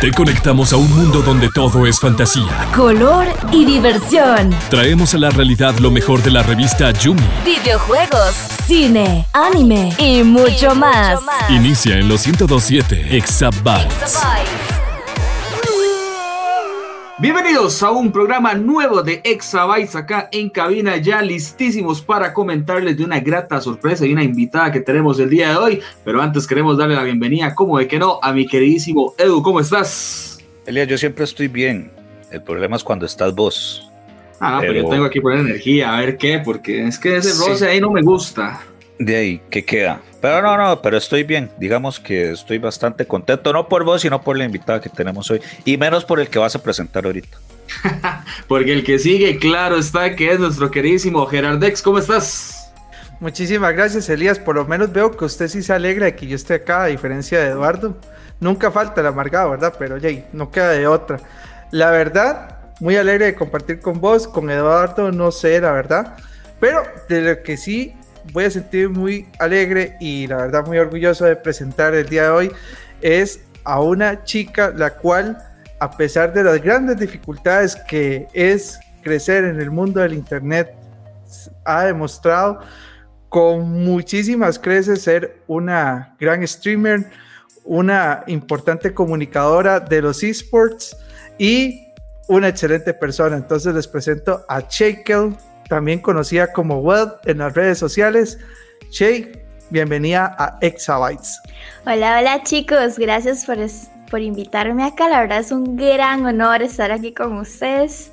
Te conectamos a un mundo donde todo es fantasía, color y diversión. Traemos a la realidad lo mejor de la revista Yumi. Videojuegos, cine, anime y mucho, más. Inicia en los 1027 Exabytes. Bienvenidos a un programa nuevo de Exabytes acá en cabina, ya listísimos para comentarles de una grata sorpresa y una invitada que tenemos el día de hoy. Pero antes queremos darle la bienvenida, como de que no, a mi queridísimo Edu, ¿cómo estás? Elia, yo siempre estoy bien. El problema es cuando estás vos. Ah, pero, yo tengo aquí poner energía, a ver qué, porque es que ese roce ahí no me gusta. De ahí, ¿qué queda? Pero no, no, pero estoy bien. Digamos que estoy bastante contento, no por vos, sino por la invitada que tenemos hoy. Y menos por el que vas a presentar ahorita. Porque el que sigue, claro está, que es nuestro queridísimo Gerardex. ¿Cómo estás? Muchísimas gracias, Elías. Por lo menos veo que usted sí se alegra de que yo esté acá, a diferencia de Eduardo. Nunca falta el amargado, ¿verdad? Pero ya, no queda de otra. La verdad, muy alegre de compartir con vos, con Eduardo, no sé, la verdad. Pero de lo que sí voy a sentir muy alegre y la verdad muy orgulloso de presentar el día de hoy es a una chica la cual a pesar de las grandes dificultades que es crecer en el mundo del internet ha demostrado con muchísimas creces ser una gran streamer, una importante comunicadora de los esports y una excelente persona. Entonces les presento a Shakel también conocida como Web en las redes sociales. Shay, bienvenida a Exabytes. Hola, hola chicos, gracias por, por invitarme acá. La verdad es un gran honor estar aquí con ustedes.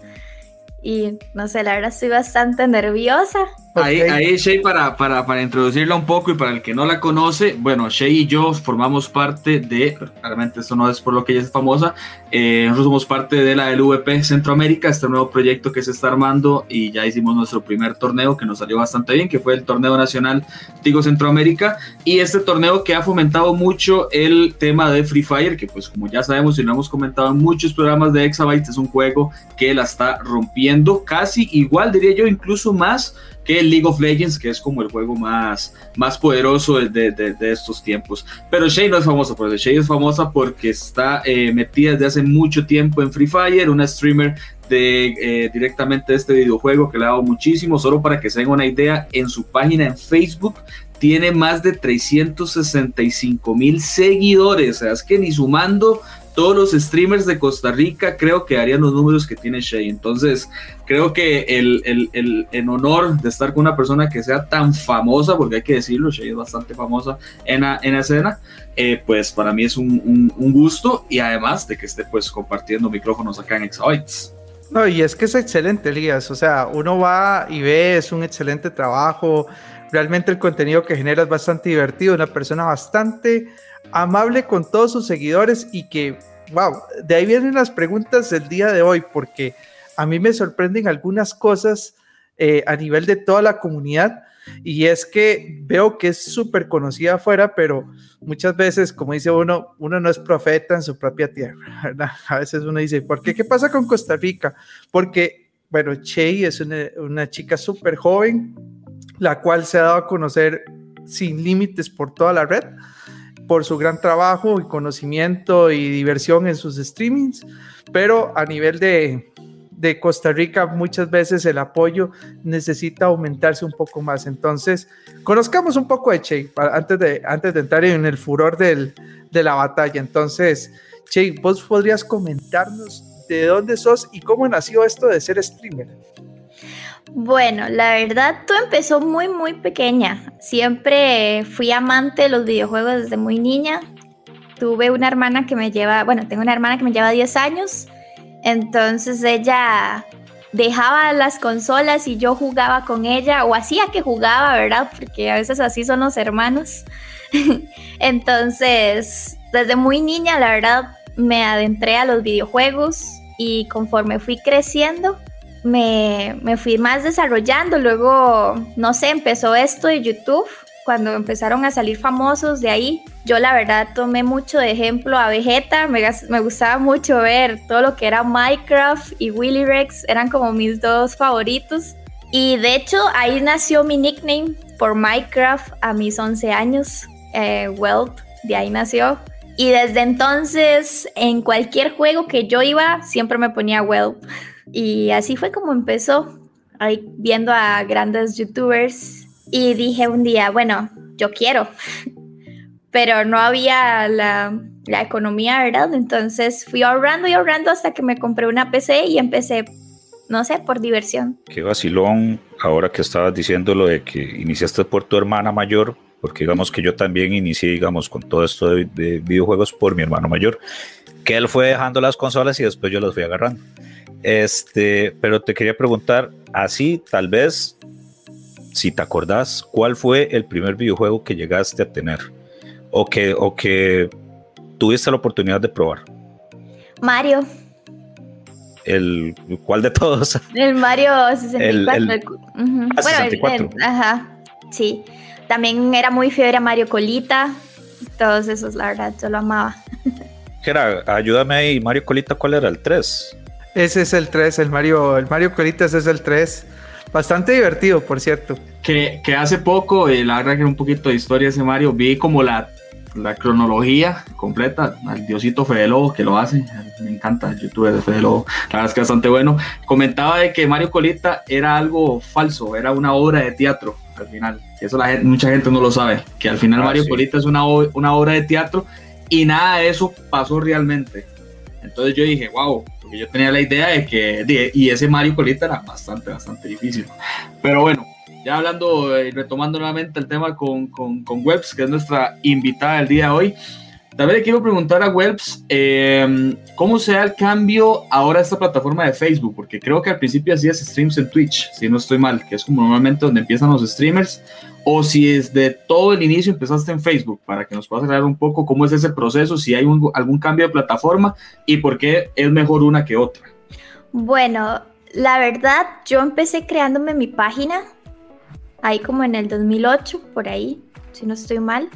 Y no sé, la verdad estoy bastante nerviosa. Ahí, ahí Shay, para, para, para, introducirla un poco y para el que no la conoce, bueno, Shay y yo formamos parte de, claramente esto no es por lo que ella es famosa, eh, nosotros somos parte de la LVP Centroamérica, este nuevo proyecto que se está armando y ya hicimos nuestro primer torneo que nos salió bastante bien, que fue el Torneo Nacional Tigo Centroamérica, y este torneo que ha fomentado mucho el tema de Free Fire, que pues como ya sabemos y lo hemos comentado en muchos programas de Exabytes, es un juego que la está rompiendo casi igual, diría yo, incluso más que League of Legends, que es como el juego más, más poderoso de, de, estos tiempos. Pero Shay no es famosa por Shay es famosa porque está eh, metida desde hace mucho tiempo en Free Fire, una streamer de, eh, directamente de este videojuego que le ha dado muchísimo, solo para que se den una idea, en su página en Facebook tiene más de 365 mil seguidores, o sea, es que ni sumando todos los streamers de Costa Rica creo que harían los números que tiene Shay. Entonces, creo que el, el, el, honor de estar con una persona que sea tan famosa, porque hay que decirlo, Shay es bastante famosa en la, en escena, eh, pues para mí es un, un, gusto y además de que esté pues compartiendo micrófonos acá en Exabytes. No, y es que es excelente, Elías. O sea, uno va y ve, es un excelente trabajo. Realmente el contenido que genera es bastante divertido. Una persona bastante amable con todos sus seguidores y que, wow, de ahí vienen las preguntas del día de hoy, porque a mí me sorprenden algunas cosas eh, a nivel de toda la comunidad. Y es que veo que es súper conocida afuera, pero muchas veces, como dice uno, uno no es profeta en su propia tierra. A veces uno dice, ¿por qué? ¿Qué pasa con Costa Rica? Porque, bueno, Che es una, una chica súper joven, la cual se ha dado a conocer sin límites por toda la red por su gran trabajo y conocimiento y diversión en sus streamings, pero a nivel de, de Costa Rica muchas veces el apoyo necesita aumentarse un poco más. Entonces, conozcamos un poco de Che antes de, antes de entrar en el furor del, de la batalla. Entonces, Che, vos podrías comentarnos de dónde sos y cómo nació esto de ser streamer. Bueno, la verdad, todo empezó muy, muy pequeña. Siempre fui amante de los videojuegos desde muy niña. Tuve una hermana que me lleva, bueno, tengo una hermana que me lleva 10 años. Entonces ella dejaba las consolas y yo jugaba con ella, o hacía que jugaba, ¿verdad? Porque a veces así son los hermanos. Entonces, desde muy niña, la verdad, me adentré a los videojuegos y conforme fui creciendo, me, me fui más desarrollando. Luego, no sé, empezó esto de YouTube cuando empezaron a salir famosos de ahí, yo la verdad tomé mucho de ejemplo a Vegeta, me, me, gustaba mucho ver todo lo que era Minecraft y Willy Rex, eran como mis dos favoritos. Y de hecho ahí nació mi nickname por Minecraft a mis 11 años, eh, de ahí nació. Y desde entonces, en cualquier juego que yo iba, siempre me ponía well. Y así fue como empezó, ahí viendo a grandes youtubers. Y dije un día, bueno, yo quiero. Pero no había la, la economía, ¿verdad? Entonces fui ahorrando y ahorrando hasta que me compré una PC y empecé no sé, por diversión. Qué vacilón, ahora que estabas diciendo lo de que iniciaste por tu hermana mayor, porque digamos que yo también inicié, digamos, con todo esto de, videojuegos por mi hermano mayor, que él fue dejando las consolas y después yo las fui agarrando. Este, pero te quería preguntar, así tal vez, si te acordás, ¿cuál fue el primer videojuego que llegaste a tener? O que, o que tuviste la oportunidad de probar. Mario el ¿cuál de todos? El Mario 64. Bueno, ajá, sí. También era muy fiebre a Mario Colita. Todos esos, la verdad, yo lo amaba. Era, ayúdame ahí, Mario Colita, ¿cuál era? ¿El 3? Ese es el 3, el Mario, el Mario Colita, ese es el 3. Bastante divertido, por cierto. Que, que hace poco, eh, la verdad que un poquito de historia ese Mario, vi como la la cronología completa, al Diosito Fede Lobo que lo hace, me encanta el youtuber de Fede Lobo, la verdad es que es bastante bueno. Comentaba de que Mario Colita era algo falso, era una obra de teatro al final, eso la mucha gente no lo sabe, que al final ah, Mario Colita es una, una obra de teatro y nada de eso pasó realmente. Entonces yo dije, wow, porque yo tenía la idea de que, y ese Mario Colita era bastante, bastante difícil. Pero bueno, ya hablando y retomando nuevamente el tema con, con, con, Webs, que es nuestra invitada el día de hoy. También le quiero preguntar a Webs eh, cómo se da el cambio ahora a esta plataforma de Facebook, porque creo que al principio hacías streams en Twitch, si no estoy mal, que es como normalmente donde empiezan los streamers, o si desde todo el inicio empezaste en Facebook, para que nos puedas aclarar un poco cómo es ese proceso, si hay algún cambio de plataforma y por qué es mejor una que otra. Bueno, la verdad, yo empecé creándome mi página ahí como en el 2008, por ahí, si no estoy mal.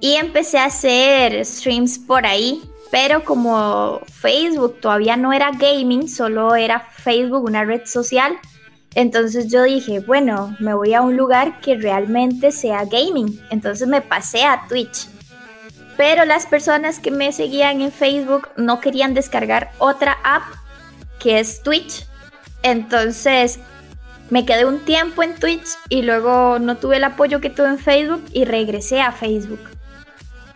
Y empecé a hacer streams por ahí, pero como Facebook todavía no era gaming, solo era Facebook, una red social. Entonces yo dije, bueno, me voy a un lugar que realmente sea gaming. Entonces me pasé a Twitch. Pero las personas que me seguían en Facebook no querían descargar otra app que es Twitch. Entonces me quedé un tiempo en Twitch y luego no tuve el apoyo que tuve en Facebook y regresé a Facebook.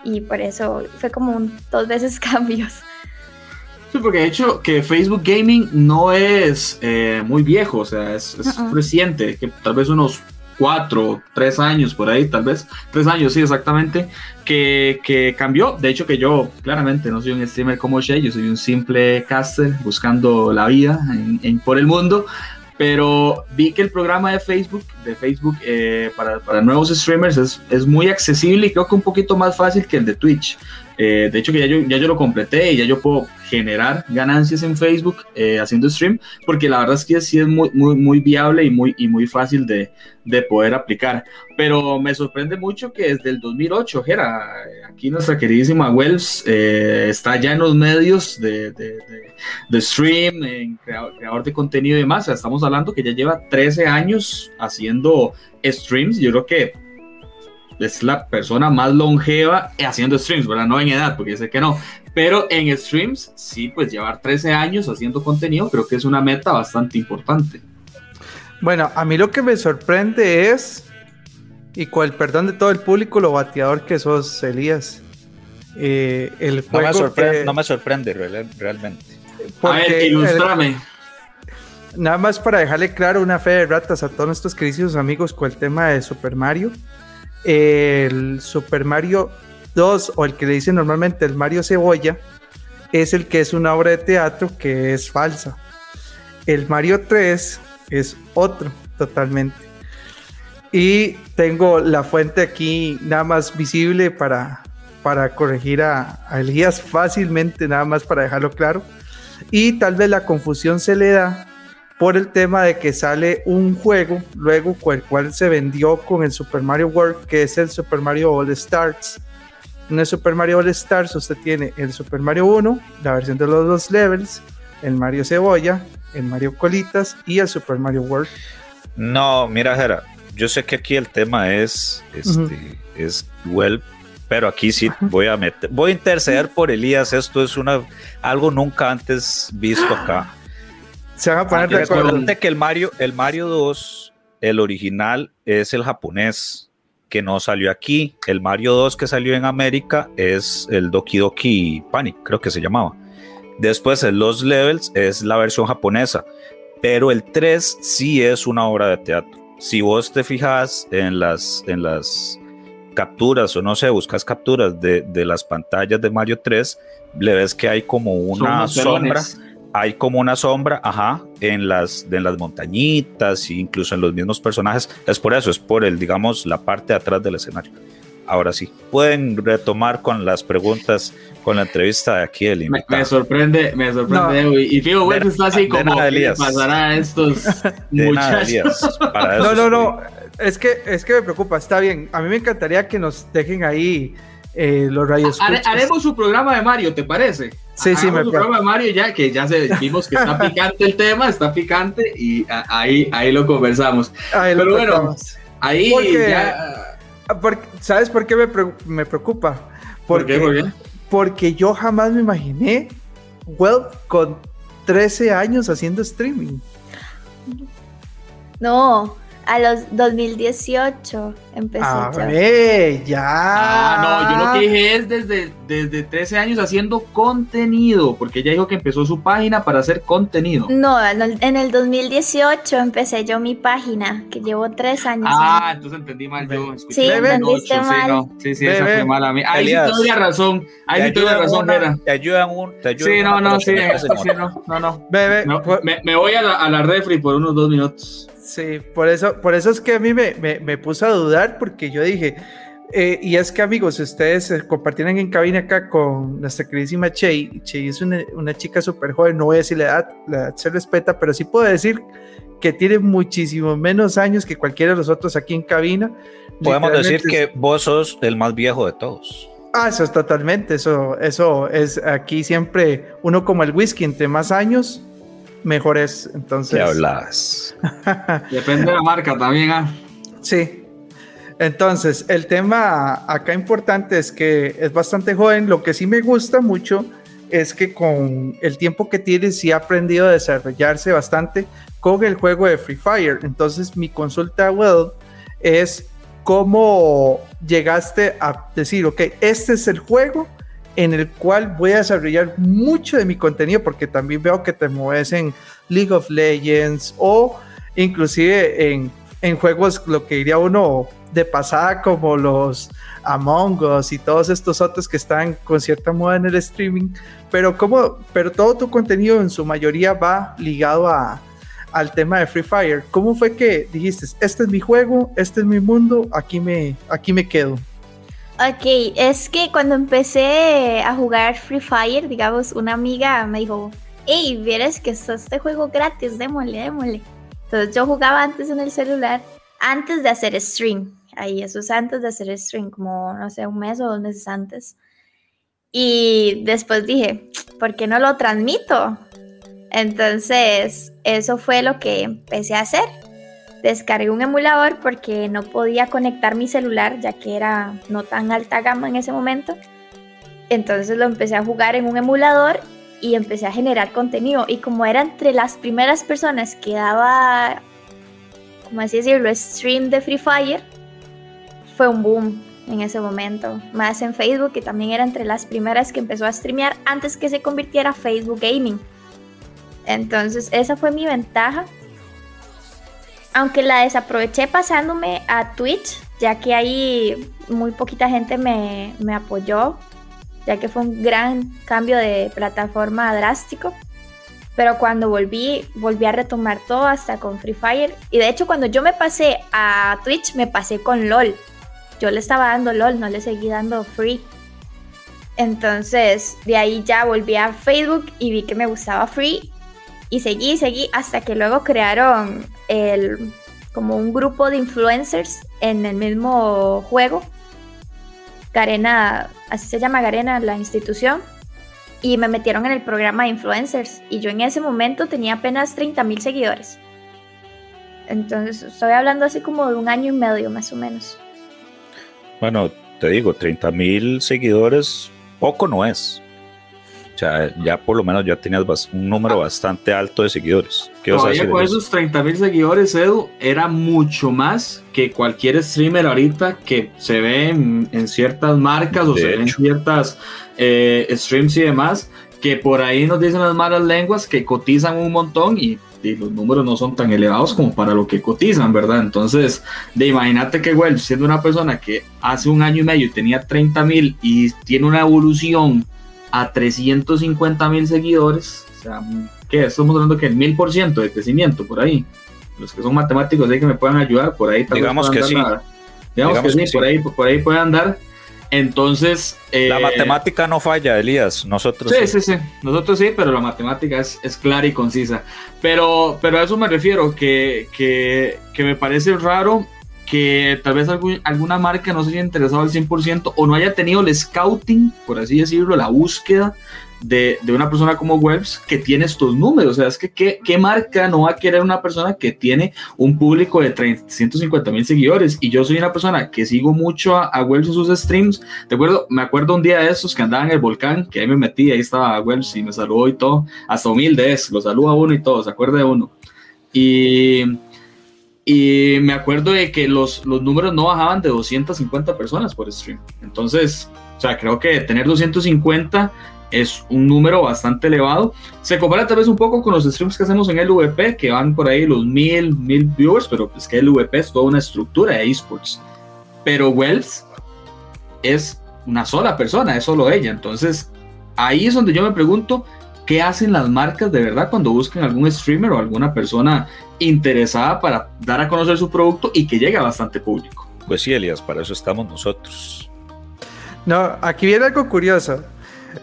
Y por eso fue como un, dos veces cambios. Sí, porque de hecho que Facebook Gaming no es eh, muy viejo, o sea, es, reciente, que tal vez unos cuatro, tres años por ahí, tal vez, tres años, sí, exactamente, que, que, cambió. De hecho, que yo claramente no soy un streamer como Shay, yo soy un simple caster buscando la vida en, por el mundo, pero vi que el programa de Facebook, de Facebook eh, para, para, nuevos streamers es, es, muy accesible y creo que un poquito más fácil que el de Twitch. Eh, de hecho, que ya yo, ya yo lo completé y ya yo puedo generar ganancias en Facebook eh, haciendo stream, porque la verdad es que sí es muy, muy, muy viable y muy, y muy fácil de, de poder aplicar. Pero me sorprende mucho que desde el 2008, Jera, aquí nuestra queridísima Wells eh, está ya en los medios de, de, de, stream, en creador, de contenido y demás. estamos hablando que ya lleva 13 años haciendo streams. Yo creo que es la persona más longeva haciendo streams, ¿verdad? No en edad, porque sé que no. Pero en streams, sí, pues llevar 13 años haciendo contenido creo que es una meta bastante importante. Bueno, a mí lo que me sorprende es, y con el perdón de todo el público, lo bateador que sos, Elías. Eh, el no, me sorprende, no me sorprende realmente. A ver, ilustrame. nada más para dejarle claro una fe de ratas a todos nuestros queridos amigos con el tema de Super Mario el Super Mario 2 o el que le dicen normalmente el Mario Cebolla es el que es una obra de teatro que es falsa. El Mario 3 es otro totalmente. Y tengo la fuente aquí nada más visible para, para corregir a, a Elías fácilmente, nada más para dejarlo claro. Y tal vez la confusión se le da por el tema de que sale un juego luego con el cual se vendió con el Super Mario World, que es el Super Mario All Stars. En el Super Mario All Stars usted tiene el Super Mario 1, la versión de los dos levels, el Mario Cebolla, el Mario Colitas y el Super Mario World. No, mira, Jera, yo sé que aquí el tema es, este, es pero aquí sí voy a meter, voy a interceder por Elías. Esto es una algo nunca antes visto acá. Se van a poner de Recuerden acuerdo. que el Mario, el Mario 2, el original es el japonés que no salió aquí. El Mario 2 que salió en América es el Doki Doki Panic, creo que se llamaba. Después el Los Levels es la versión japonesa, pero el 3 sí es una obra de teatro. Si vos te fijas en las, en las capturas o no sé, buscas capturas de, de las pantallas de Mario 3, le ves que hay como una sombra pelones. Hay como una sombra, ajá, en las, en las montañitas e incluso en los mismos personajes. Es por eso, es por el, digamos, la parte de atrás del escenario. Ahora sí, pueden retomar con las preguntas, con la entrevista de aquí del Me, invitado. me sorprende, me sorprende. No. Y, Figo, güey, De- está así de como nada, ¿qué Elías. pasará a estos De nada. Elías, para No, no, no. Es que, es que me preocupa. Está bien. A mí me encantaría que nos dejen ahí eh, los rayos. Hare- haremos su programa de Mario, ¿te parece? Sí, sí, Hagamos me su parece. programa de Mario ya que ya se, vimos que está picante el tema, está picante y a- ahí, ahí lo conversamos. Ahí lo Pero bueno. Ahí Porque- ya. Porque- ¿Sabes por qué me, pre- me preocupa? ¿Por qué? ¿Por qué? Porque yo jamás me imaginé Well con 13 años haciendo streaming. No, a los 2018 empecé A yo. ver, ya. Ah, no, yo lo que dije es desde, desde 13 años haciendo contenido, porque ella dijo que empezó su página para hacer contenido. No, en el- en el 2018 empecé yo mi página, que llevo tres años. Ah, entonces entendí mal yo. escuché Sí, 2008, entendiste sí, mal. no, sí, sí, esa fue mala mía. Ahí Elías, sí razón. Ahí sí razón, una- era. te ayudan un, te ayudan Sí, no, una, no, sí, me sí, no, no, no. Bebe, No, por- me, me voy a la, a la refri por unos dos minutos. Sí, por eso, por eso es que a mí me, me, me puse a dudar, porque yo dije, eh, y es que amigos, ustedes se compartieran en cabina acá con nuestra queridísima Chey, Chey es una, una chica súper joven, no voy a decir la edad, la edad se respeta, pero sí puedo decir que tiene muchísimo menos años que cualquiera de los otros aquí en cabina. Podemos decir que vos sos el más viejo de todos. Ah, eso es totalmente, eso, eso es aquí siempre uno como el whisky, entre más años, mejor es. Entonces, ¿Qué hablas? Depende de la marca también, ah. sí. Entonces, el tema acá importante es que es bastante joven. Lo que sí me gusta mucho es que con el tiempo que tiene sí ha aprendido a desarrollarse bastante con el juego de Free Fire. Entonces, mi consulta, Well, es cómo llegaste a decir, ok, este es el juego en el cual voy a desarrollar mucho de mi contenido, porque también veo que te mueves en League of Legends o inclusive en, en juegos, lo que diría uno de pasada, como los Among Us y todos estos otros que están con cierta moda en el streaming, pero, como, pero todo tu contenido en su mayoría va ligado a, al tema de Free Fire. ¿Cómo fue que dijiste, este es mi juego, este es mi mundo, aquí me, aquí me quedo? Ok, es que cuando empecé a jugar Free Fire, digamos, una amiga me dijo, hey, vieras que está este juego gratis, démosle, démosle. Entonces yo jugaba antes en el celular, antes de hacer stream. Ahí, eso es antes de hacer stream, como, no sé, un mes o dos meses antes. Y después dije, ¿por qué no lo transmito? Entonces, eso fue lo que empecé a hacer descargué un emulador porque no podía conectar mi celular ya que era no tan alta gama en ese momento. Entonces lo empecé a jugar en un emulador y empecé a generar contenido. Y como era entre las primeras personas que daba, como así decirlo, stream de Free Fire, fue un boom en ese momento. Más en Facebook, que también era entre las primeras que empezó a streamear antes que se convirtiera Facebook Gaming. Entonces esa fue mi ventaja aunque la desaproveché pasándome a Twitch, ya que ahí muy poquita gente me, me, apoyó, ya que fue un gran cambio de plataforma drástico. Pero cuando volví, volví a retomar todo hasta con Free Fire. Y de hecho, cuando yo me pasé a Twitch, me pasé con LOL. Yo le estaba dando LOL, no le seguí dando Free. Entonces, de ahí ya volví a Facebook y vi que me gustaba Free y seguí, seguí, hasta que luego crearon el, como un grupo de influencers en el mismo juego. Garena, así se llama Garena, la institución. Y me metieron en el programa de influencers. Y yo en ese momento tenía apenas 30 mil seguidores. Entonces, estoy hablando así como de un año y medio más o menos. Bueno, te digo, 30 mil seguidores, poco no es. O sea, ya por lo menos ya tenías un número bastante alto de seguidores. ¿Qué Todavía con esos 30 mil seguidores, Edu, era mucho más que cualquier streamer ahorita que se ve en, ciertas marcas o se ve en ciertas eh, streams y demás, que por ahí nos dicen las malas lenguas que cotizan un montón y, los números no son tan elevados como para lo que cotizan, ¿verdad? Entonces, de imagínate que, bueno, siendo una persona que hace un año y medio tenía 30 mil y tiene una evolución a 350 mil seguidores, o sea, ¿qué? Estamos hablando que el mil por ciento de crecimiento por ahí. Los que son matemáticos de que me puedan ayudar, por ahí Digamos que sí. Digamos, que, sí, Por, ahí, por ahí pueden andar. Entonces. la eh, matemática no falla, Elías. Nosotros. Sí, sí, sí, Nosotros sí, pero la matemática es, es clara y concisa. Pero, pero a eso me refiero, que, que, que me parece raro que tal vez alguna marca no se haya interesado al 100% o no haya tenido el scouting, por así decirlo, la búsqueda de, de, una persona como Webs que tiene estos números. O sea, es que ¿qué, marca no va a querer una persona que tiene un público de 350 mil seguidores? Y yo soy una persona que sigo mucho a, a Webs en sus streams. ¿De acuerdo? Me acuerdo un día de esos que andaba en el volcán, que ahí me metí, ahí estaba Webs y me saludó y todo. Hasta humilde es, lo saluda uno y todo, se acuerda de uno. Y y me acuerdo de que los, los números no bajaban de 250 personas por stream. Entonces, o sea, creo que tener 250 es un número bastante elevado. Se compara tal vez un poco con los streams que hacemos en el VP, que van por ahí los 1000, 1000 viewers, pero es que el VP es toda una estructura de esports. Pero Wells es una sola persona, es solo ella. Entonces, ahí es donde yo me pregunto, ¿qué hacen las marcas de verdad cuando buscan algún streamer o alguna persona interesada para dar a conocer su producto y que llegue a bastante público. Pues sí, Elias, para eso estamos nosotros. No, aquí viene algo curioso.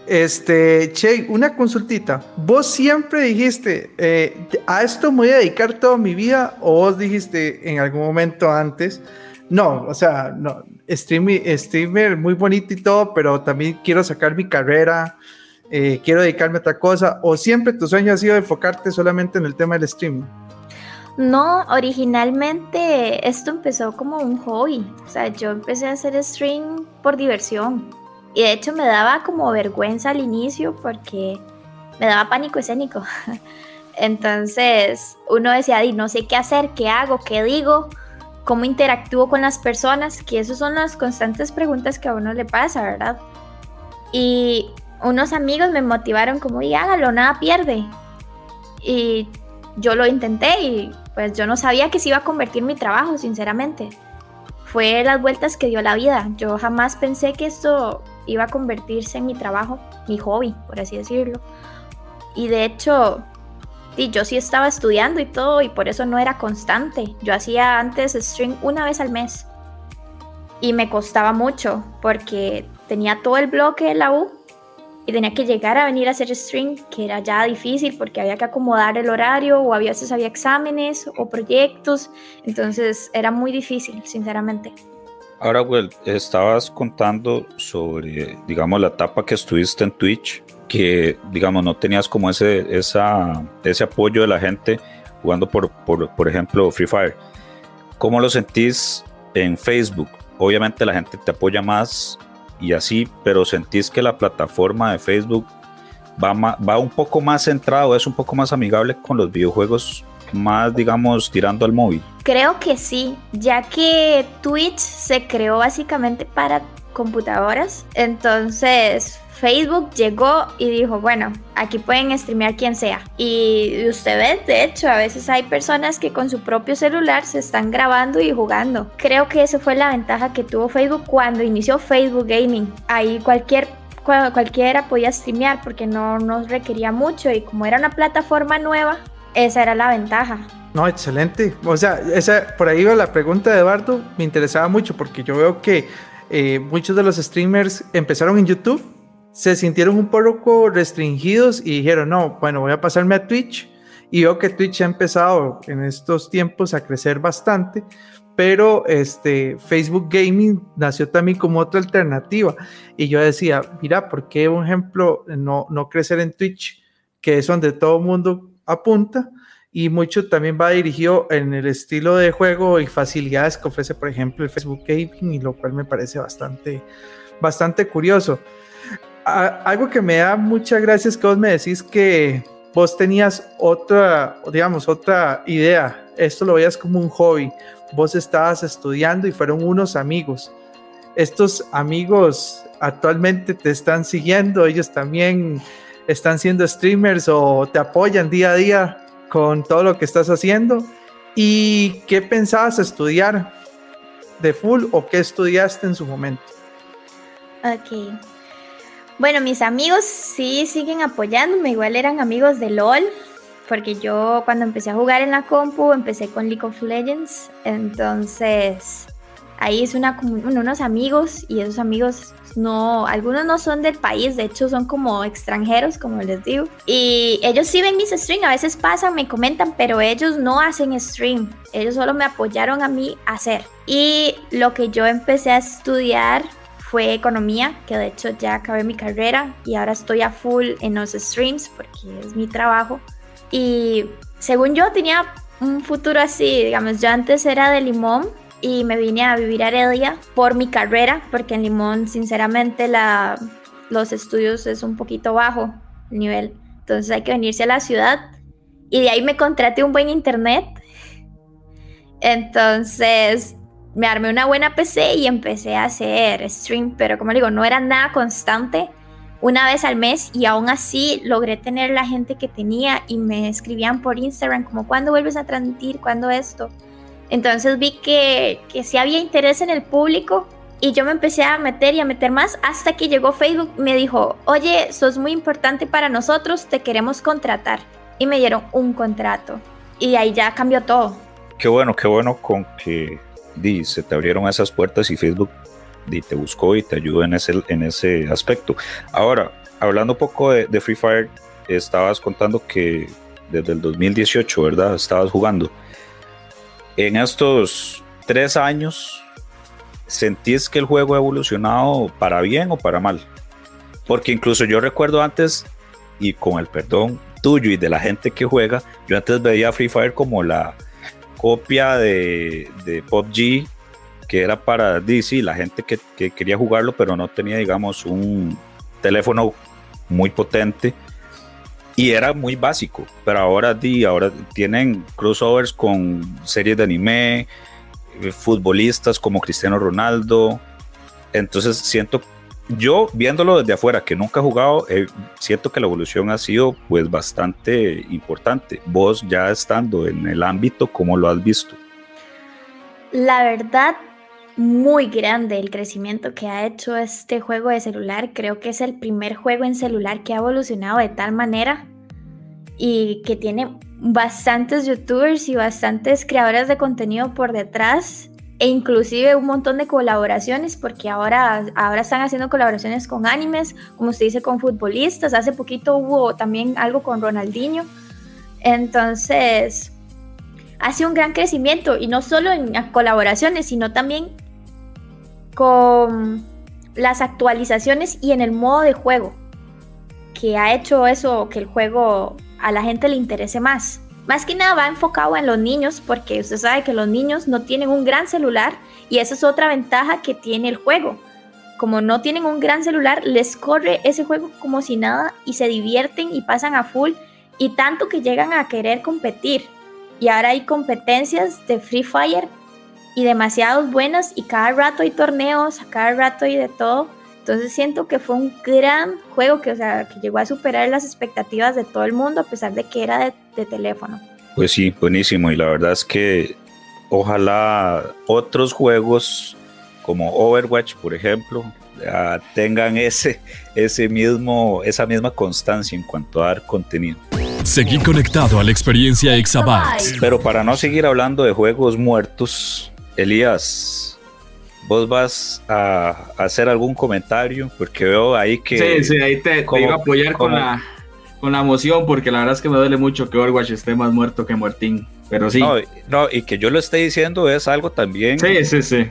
Este, Che, una consultita. ¿Vos siempre dijiste, eh, a esto me voy a dedicar toda mi vida? ¿O vos dijiste en algún momento antes, no, o sea, no, streamer, streamer muy bonito y todo, pero también quiero sacar mi carrera, eh, quiero dedicarme a otra cosa? ¿O siempre tu sueño ha sido enfocarte solamente en el tema del streaming? No, originalmente esto empezó como un hobby. O sea, yo empecé a hacer stream por diversión. Y de hecho me daba como vergüenza al inicio porque me daba pánico escénico. Entonces uno decía, no sé qué hacer, qué hago, qué digo, cómo interactúo con las personas, que esas son las constantes preguntas que a uno le pasa, ¿verdad? Y unos amigos me motivaron como, y hágalo, nada pierde. Y yo lo intenté y pues yo no sabía que se iba a convertir mi trabajo, sinceramente. Fue las vueltas que dio la vida. Yo jamás pensé que esto iba a convertirse en mi trabajo, mi hobby, por así decirlo. Y de hecho, yo sí estaba estudiando y todo, y por eso no era constante. Yo hacía antes stream una vez al mes. Y me costaba mucho, porque tenía todo el bloque de la U y tenía que llegar a venir a hacer stream, que era ya difícil porque había que acomodar el horario o a veces había exámenes o proyectos, entonces era muy difícil, sinceramente. Ahora, Will, estabas contando sobre, digamos, la etapa que estuviste en Twitch, que, digamos, no tenías como ese, esa, ese apoyo de la gente jugando, por, por, por ejemplo, Free Fire. ¿Cómo lo sentís en Facebook? Obviamente la gente te apoya más y así, pero sentís que la plataforma de Facebook va, va un poco más centrado, es un poco más amigable con los videojuegos, más digamos tirando al móvil. Creo que sí, ya que Twitch se creó básicamente para computadoras, entonces Facebook llegó y dijo, bueno, aquí pueden streamear quien sea. Y usted ve, de hecho, a veces hay personas que con su propio celular se están grabando y jugando. Creo que esa fue la ventaja que tuvo Facebook cuando inició Facebook Gaming. Ahí cualquier cualquiera podía streamear porque no nos requería mucho y como era una plataforma nueva, esa era la ventaja. No, excelente. O sea, esa, por ahí va la pregunta de Eduardo, me interesaba mucho porque yo veo que eh, muchos de los streamers empezaron en YouTube se sintieron un poco restringidos y dijeron, no, bueno, voy a pasarme a Twitch. Y veo que Twitch ha empezado en estos tiempos a crecer bastante, pero este, Facebook Gaming nació también como otra alternativa. Y yo decía, mira, ¿por qué, un ejemplo, no, no crecer en Twitch, que es donde todo el mundo apunta? y mucho también va dirigido en el estilo de juego y facilidades que ofrece, por ejemplo, el Facebook Gaming, y lo cual me parece bastante, bastante curioso. Algo que me da muchas gracias que vos me decís que vos tenías otra, digamos, otra idea. Esto lo veías como un hobby. Vos estabas estudiando y fueron unos amigos. Estos amigos actualmente te están siguiendo, ellos también están siendo streamers o te apoyan día a día con todo lo que estás haciendo. ¿Y qué pensabas estudiar de full o qué estudiaste en su momento? Ok. Bueno, mis amigos sí siguen apoyándome, igual eran amigos de LOL, porque yo cuando empecé a jugar en la compu empecé con League of Legends, entonces ahí es una, unos amigos y esos amigos no, algunos no son del país, de hecho son como extranjeros, como les digo. Y ellos sí ven mis streams, a veces pasan, me comentan, pero ellos no hacen stream. Ellos solo me apoyaron a mí hacer. Y lo que yo empecé a estudiar fue economía, que de hecho ya acabé mi carrera y ahora estoy a full en los streams porque es mi trabajo. Y según yo tenía un futuro así, digamos, yo antes era de Limón y me vine a vivir a Heredia por mi carrera, porque en Limón, sinceramente, la, los estudios es un poquito bajo el nivel. Entonces hay que venirse a la ciudad. Y de ahí me contraté un buen internet. Entonces me armé una buena PC y empecé a hacer stream, pero como digo, no era nada constante, una vez al mes y aún así logré tener la gente que tenía y me escribían por Instagram como, ¿cuándo vuelves a transmitir? ¿Cuándo esto? Entonces vi que, que sí había interés en el público y yo me empecé a meter y a meter más hasta que llegó Facebook me dijo, oye, sos muy importante para nosotros, te queremos contratar. Y me dieron un contrato. Y ahí ya cambió todo. Qué bueno, qué bueno con que di, se te abrieron esas puertas y Facebook di, te buscó y te ayudó en ese, en ese aspecto. Ahora, hablando un poco de, de Free Fire, estabas contando que desde el 2018, ¿verdad? Estabas jugando en estos tres años, ¿sentís que el juego ha evolucionado para bien o para mal? Porque incluso yo recuerdo antes, y con el perdón tuyo y de la gente que juega, yo antes veía Free Fire como la copia de, de PUBG, que era para DC, la gente que, que quería jugarlo, pero no tenía, digamos, un teléfono muy potente y era muy básico, pero ahora, ahora tienen crossovers con series de anime, eh, futbolistas como Cristiano Ronaldo. Entonces siento, yo viéndolo desde afuera, que nunca he jugado, eh, siento que la evolución ha sido pues bastante importante. Vos ya estando en el ámbito, ¿cómo lo has visto? La verdad, muy grande el crecimiento que ha hecho este juego de celular. Creo que es el primer juego en celular que ha evolucionado de tal manera y que tiene bastantes youtubers y bastantes creadores de contenido por detrás e inclusive un montón de colaboraciones porque ahora, ahora están haciendo colaboraciones con animes, como usted dice, con futbolistas. Hace poquito hubo también algo con Ronaldinho. Entonces, hace un gran crecimiento y no solo en colaboraciones, sino también con las actualizaciones y en el modo de juego, que ha hecho eso, que el juego a la gente le interese más. Más que nada va enfocado en los niños porque usted sabe que los niños no tienen un gran celular y esa es otra ventaja que tiene el juego. Como no tienen un gran celular, les corre ese juego como si nada y se divierten y pasan a full y tanto que llegan a querer competir. Y ahora hay competencias de Free Fire y demasiados buenas y cada rato hay torneos, cada rato hay de todo. Entonces siento que fue un gran juego que, o sea, que llegó a superar las expectativas de todo el mundo a pesar de que era de, teléfono. Pues sí, buenísimo. Y la verdad es que ojalá otros juegos como Overwatch, por ejemplo, tengan ese, ese mismo, esa misma constancia en cuanto a dar contenido. Seguí conectado a la experiencia Exabytes. Pero para no seguir hablando de juegos muertos, Elías, vos vas a, hacer algún comentario, porque veo ahí que... Sí, sí, ahí te, iba a apoyar con la, con la emoción, porque la verdad es que me duele mucho que Overwatch esté más muerto que muertín, pero sí. No, y que yo lo esté diciendo es algo también... Sí, sí, sí.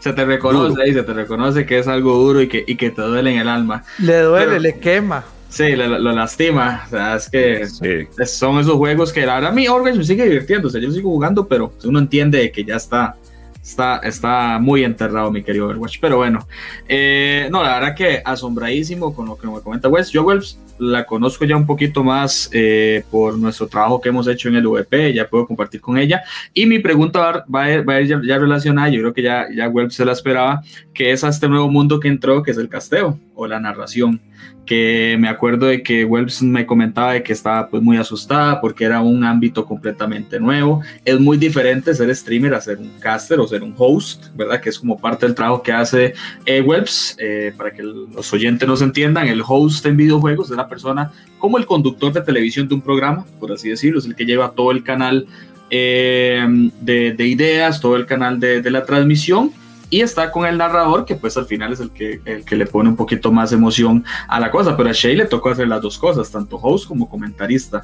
Se te reconoce ahí, se te reconoce que es algo duro y que, y que te duele en el alma. Le duele, le quema. Sí, lo, lo lastima. O sea, es que Sí. son esos juegos que la verdad a mí Overwatch me sigue divirtiendo. O sea, yo sigo jugando, pero uno entiende que ya está, está, está muy enterrado, mi querido Overwatch. Pero bueno, eh, no, la verdad que asombradísimo con lo que me comenta Wes. Yo, Wells, la conozco ya un poquito más eh, por nuestro trabajo que hemos hecho en el VP, ya puedo compartir con ella. Y mi pregunta va, va a ir, va a ir ya, ya relacionada, yo creo que ya, ya Wells se la esperaba, que es a este nuevo mundo que entró, que es el casteo o la narración que me acuerdo de que Welps me comentaba de que estaba pues muy asustada porque era un ámbito completamente nuevo. Es muy diferente ser streamer a ser un caster o ser un host, ¿verdad? Que es como parte del trabajo que hace eh, Welps. Eh, para que los oyentes nos entiendan, el host en videojuegos es la persona como el conductor de televisión de un programa, por así decirlo, es el que lleva todo el canal eh, de, de, ideas, todo el canal de, la transmisión y está con el narrador que pues al final es el que, el que le pone un poquito más emoción a la cosa, pero a Shay le tocó hacer las dos cosas, tanto host como comentarista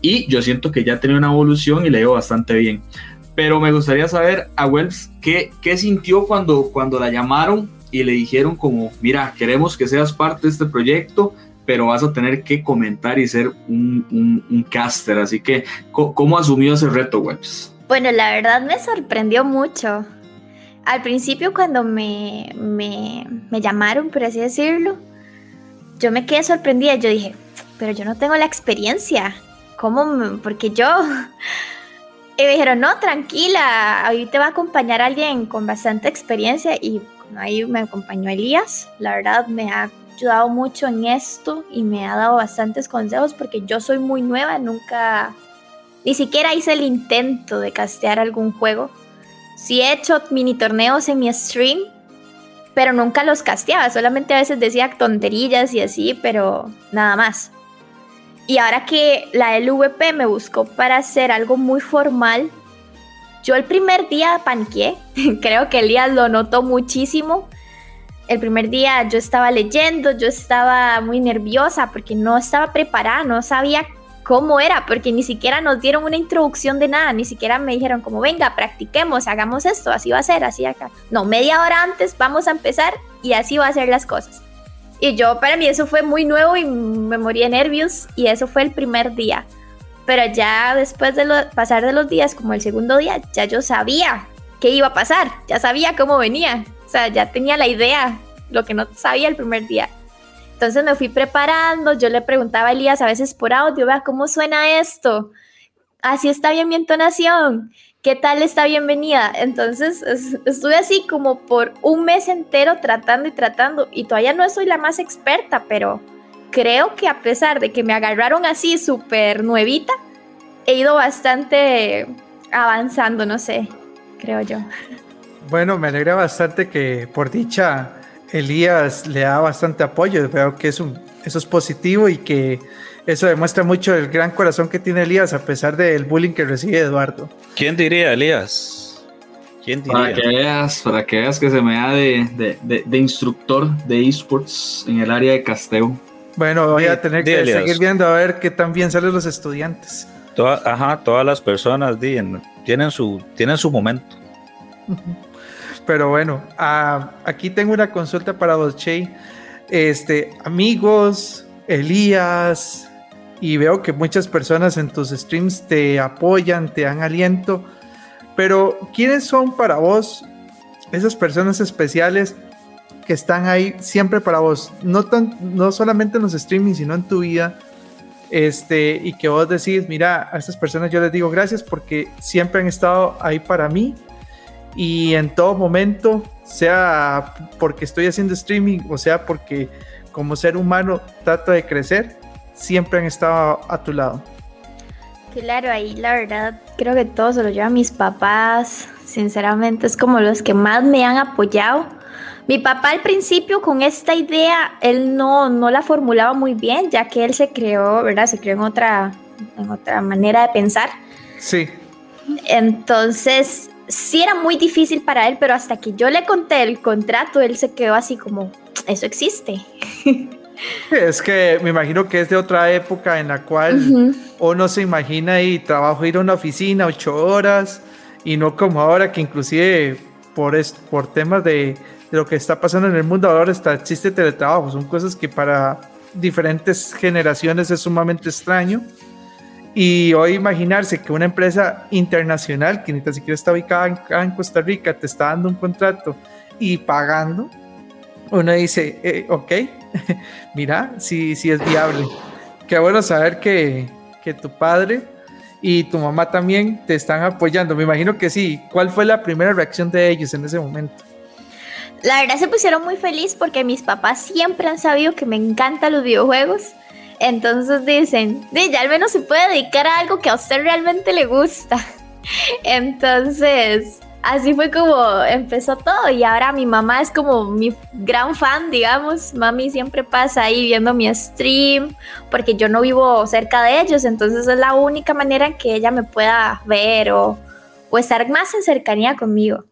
y yo siento que ya tiene una evolución y le dio bastante bien. Pero me gustaría saber a Wells qué, qué sintió cuando, cuando la llamaron y le dijeron como, mira, queremos que seas parte de este proyecto, pero vas a tener que comentar y ser un, un, caster. Así que, ¿cómo asumió ese reto, Wells? Bueno, la verdad me sorprendió mucho al principio cuando me, me, me, llamaron, por así decirlo, yo me quedé sorprendida. Yo dije, pero yo no tengo la experiencia. ¿Cómo? Porque yo... Y me dijeron, no, tranquila, ahí te va a acompañar alguien con bastante experiencia. Y ahí me acompañó Elías. La verdad me ha ayudado mucho en esto y me ha dado bastantes consejos porque yo soy muy nueva, nunca... Ni siquiera hice el intento de castear algún juego sí he hecho mini torneos en mi stream, pero nunca los casteaba, solamente a veces decía tonterillas y así, pero nada más. Y ahora que la LVP me buscó para hacer algo muy formal, yo el primer día paniqué, creo que Elías lo notó muchísimo. El primer día yo estaba leyendo, yo estaba muy nerviosa porque no estaba preparada, no sabía cómo era, porque ni siquiera nos dieron una introducción de nada, ni siquiera me dijeron como, venga, practiquemos, hagamos esto, así va a ser, así acá. No, media hora antes vamos a empezar y así va a ser las cosas. Y yo, para mí eso fue muy nuevo y me morí de nervios y eso fue el primer día. Pero ya después de lo, pasar de los días, como el segundo día, ya yo sabía qué iba a pasar, ya sabía cómo venía, o sea, ya tenía la idea, lo que no sabía el primer día. Entonces me fui preparando, yo le preguntaba a Elías a veces por audio, vea cómo suena esto, así está bien mi entonación, qué tal está bienvenida. Entonces es, estuve así como por un mes entero tratando y tratando y todavía no soy la más experta, pero creo que a pesar de que me agarraron así súper nuevita, he ido bastante avanzando, no sé, creo yo. Bueno, me alegra bastante que por dicha Elías le da bastante apoyo. Veo que es un, eso es positivo y que eso demuestra mucho el gran corazón que tiene Elías a pesar del bullying que recibe Eduardo. ¿Quién diría, Elías? ¿Quién diría? Para que veas, para que veas que se me da de, de, de, de instructor de esports en el área de casteo. Bueno, voy a tener que Elías. seguir viendo a ver qué tan bien salen los estudiantes. Toda, ajá, todas las personas tienen, tienen, su, tienen su momento. Pero bueno, uh, aquí tengo una consulta para vos, Che. Este, amigos, Elías, y veo que muchas personas en tus streams te apoyan, te dan aliento. Pero, ¿quiénes son para vos esas personas especiales que están ahí siempre para vos? No, tan, no solamente en los streamings, sino en tu vida. Este, y que vos decís, mira, a estas personas yo les digo gracias porque siempre han estado ahí para mí y en todo momento, sea porque estoy haciendo streaming o sea porque como ser humano trato de crecer, siempre han estado a tu lado. Claro, ahí la verdad creo que todo se lo llevan mis papás, sinceramente es como los que más me han apoyado. Mi papá al principio con esta idea, él no, no la formulaba muy bien, ya que él se creó, ¿verdad? Se creó en otra, en otra manera de pensar. Sí. Entonces, sí era muy difícil para él, pero hasta que yo le conté el contrato, él se quedó así como, eso existe. Es que me imagino que es de otra época en la cual uh -huh. uno se imagina y trabajo ir a una oficina ocho horas y no como ahora que inclusive por, por temas de, de, lo que está pasando en el mundo ahora está, existe teletrabajo, son cosas que para diferentes generaciones es sumamente extraño. Y hoy imaginarse que una empresa internacional que ni tan siquiera está ubicada en, en Costa Rica te está dando un contrato y pagando, uno dice, eh, ok, mira, sí, sí es viable. Qué bueno saber que, que tu padre y tu mamá también te están apoyando. Me imagino que sí. ¿Cuál fue la primera reacción de ellos en ese momento? La verdad se pusieron muy feliz porque mis papás siempre han sabido que me encantan los videojuegos. Entonces dicen, ya al menos se puede dedicar a algo que a usted realmente le gusta. Entonces, así fue como empezó todo y ahora mi mamá es como mi gran fan, digamos. Mami siempre pasa ahí viendo mi stream porque yo no vivo cerca de ellos, entonces es la única manera en que ella me pueda ver o, o estar más en cercanía conmigo.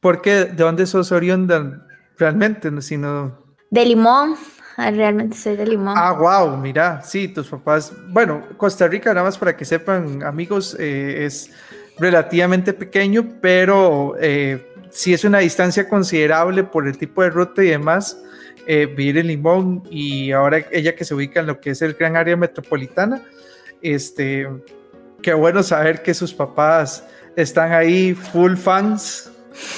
¿Por qué? ¿De dónde sos oriunda realmente? Sino... De Limón. Ah, realmente soy de Limón. Ah, wow, mira, sí, tus papás. Bueno, Costa Rica, nada más para que sepan, amigos, eh, es relativamente pequeño, pero eh, sí es una distancia considerable por el tipo de ruta y demás. Eh, vivir en Limón y ahora ella que se ubica en lo que es el gran área metropolitana, este, qué bueno saber que sus papás están ahí full fans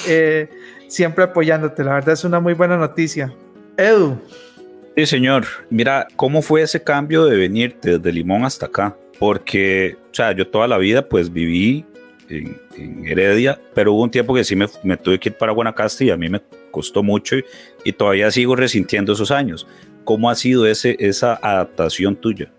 eh, siempre apoyándote. La verdad es una muy buena noticia. Edu. Sí, señor. Mira, ¿cómo fue ese cambio de venirte desde Limón hasta acá? Porque, o sea, yo toda la vida pues viví en, Heredia, pero hubo un tiempo que sí me, tuve que ir para Guanacaste y a mí me costó mucho y, todavía sigo resintiendo esos años. ¿Cómo ha sido ese, esa adaptación tuya?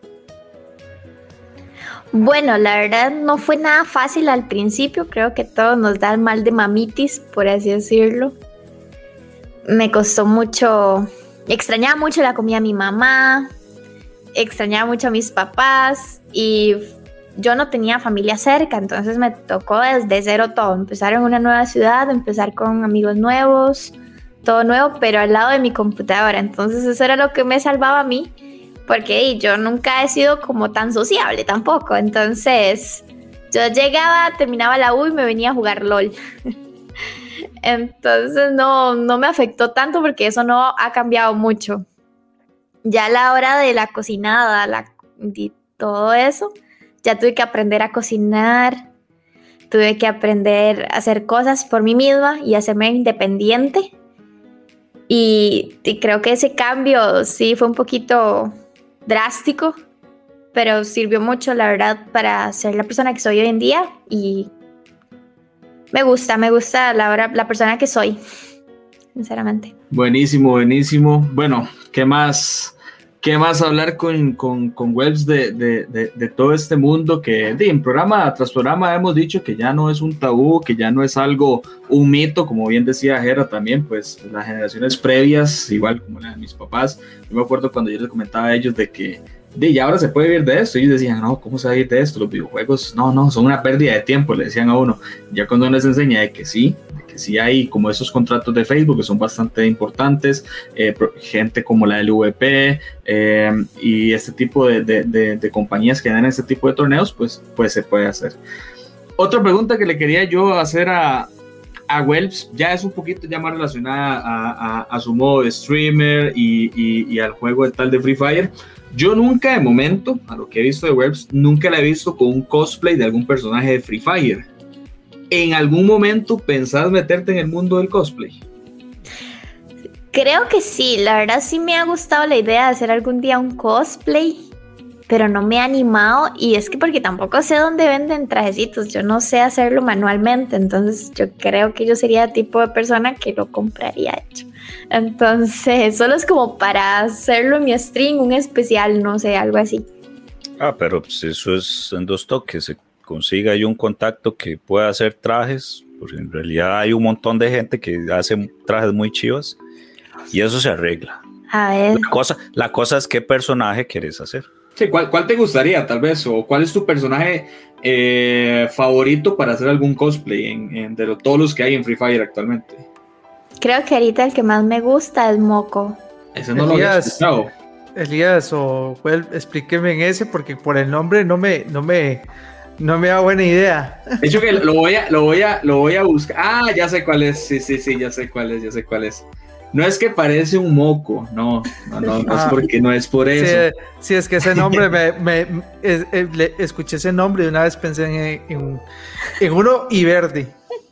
Bueno, la verdad no fue nada fácil al principio, creo que todos nos da el mal de mamitis, por así decirlo. Me costó mucho, extrañaba mucho la comida de mi mamá, extrañaba mucho a mis papás y yo no tenía familia cerca, entonces me tocó desde cero todo, empezar en una nueva ciudad, empezar con amigos nuevos, todo nuevo, pero al lado de mi computadora, entonces eso era lo que me salvaba a mí porque yo nunca he sido como tan sociable tampoco. Entonces, yo llegaba, terminaba la U y me venía a jugar LOL. Entonces, no, no me afectó tanto porque eso no ha cambiado mucho. Ya a la hora de la cocinada, la, y todo eso, ya tuve que aprender a cocinar, tuve que aprender a hacer cosas por mí misma y hacerme independiente. Y, y, creo que ese cambio sí fue un poquito drástico, pero sirvió mucho, la verdad, para ser la persona que soy hoy en día y me gusta, me gusta la, la persona que soy, sinceramente. Buenísimo, buenísimo. Bueno, ¿qué más? ¿Qué más hablar con, con, con webs de, de, de, todo este mundo que en programa tras programa hemos dicho que ya no es un tabú, que ya no es algo, un mito, como bien decía Jera también, pues las generaciones previas, igual como la de mis papás, yo me acuerdo cuando yo les comentaba a ellos de que de ya ahora se puede vivir de esto. Y ellos decían, no, ¿cómo se va a vivir de esto? Los videojuegos, no, no, son una pérdida de tiempo, le decían a uno. Ya cuando les enseña de que sí, de que sí hay como esos contratos de Facebook que son bastante importantes, eh, gente como la del VP eh, y este tipo de, de, de, compañías que dan este tipo de torneos, pues, pues se puede hacer. Otra pregunta que le quería yo hacer a, a Welps ya es un poquito ya más relacionada a, a, a su modo de streamer y, y, y, al juego de tal de Free Fire. Yo nunca de momento, a lo que he visto de webs, nunca la he visto con un cosplay de algún personaje de Free Fire. ¿En algún momento pensás meterte en el mundo del cosplay? Creo que sí, la verdad sí me ha gustado la idea de hacer algún día un cosplay, pero no me he animado y es que porque tampoco sé dónde venden trajecitos, yo no sé hacerlo manualmente, entonces yo creo que yo sería el tipo de persona que lo compraría hecho. Entonces, solo es como para hacerlo en mi stream, un especial, no sé, algo así. Ah, pero pues eso es en dos toques. Se consiga ahí un contacto que pueda hacer trajes, porque en realidad hay un montón de gente que hace trajes muy chivas y eso se arregla. A ver. La cosa, la cosa es qué personaje quieres hacer. Sí, ¿cuál, ¿cuál, te gustaría tal vez? ¿O cuál es tu personaje eh, favorito para hacer algún cosplay en, en de todos los que hay en Free Fire actualmente? Creo que ahorita el que más me gusta es Moco. Ese no Elías, lo había Elías o well, explíqueme en ese porque por el nombre no me, no me, no me da buena idea. De hecho que lo voy a, lo voy a, lo voy a buscar. Ah, ya sé cuál es. Sí, sí, sí, ya sé cuál es, ya sé cuál es. no es que parece un moco, no, no, no, no es Ah. porque no es por eso. Sí, sí, es que ese nombre, me, me- es- eh, le- escuché ese nombre y una vez pensé en, en, en uno y verde.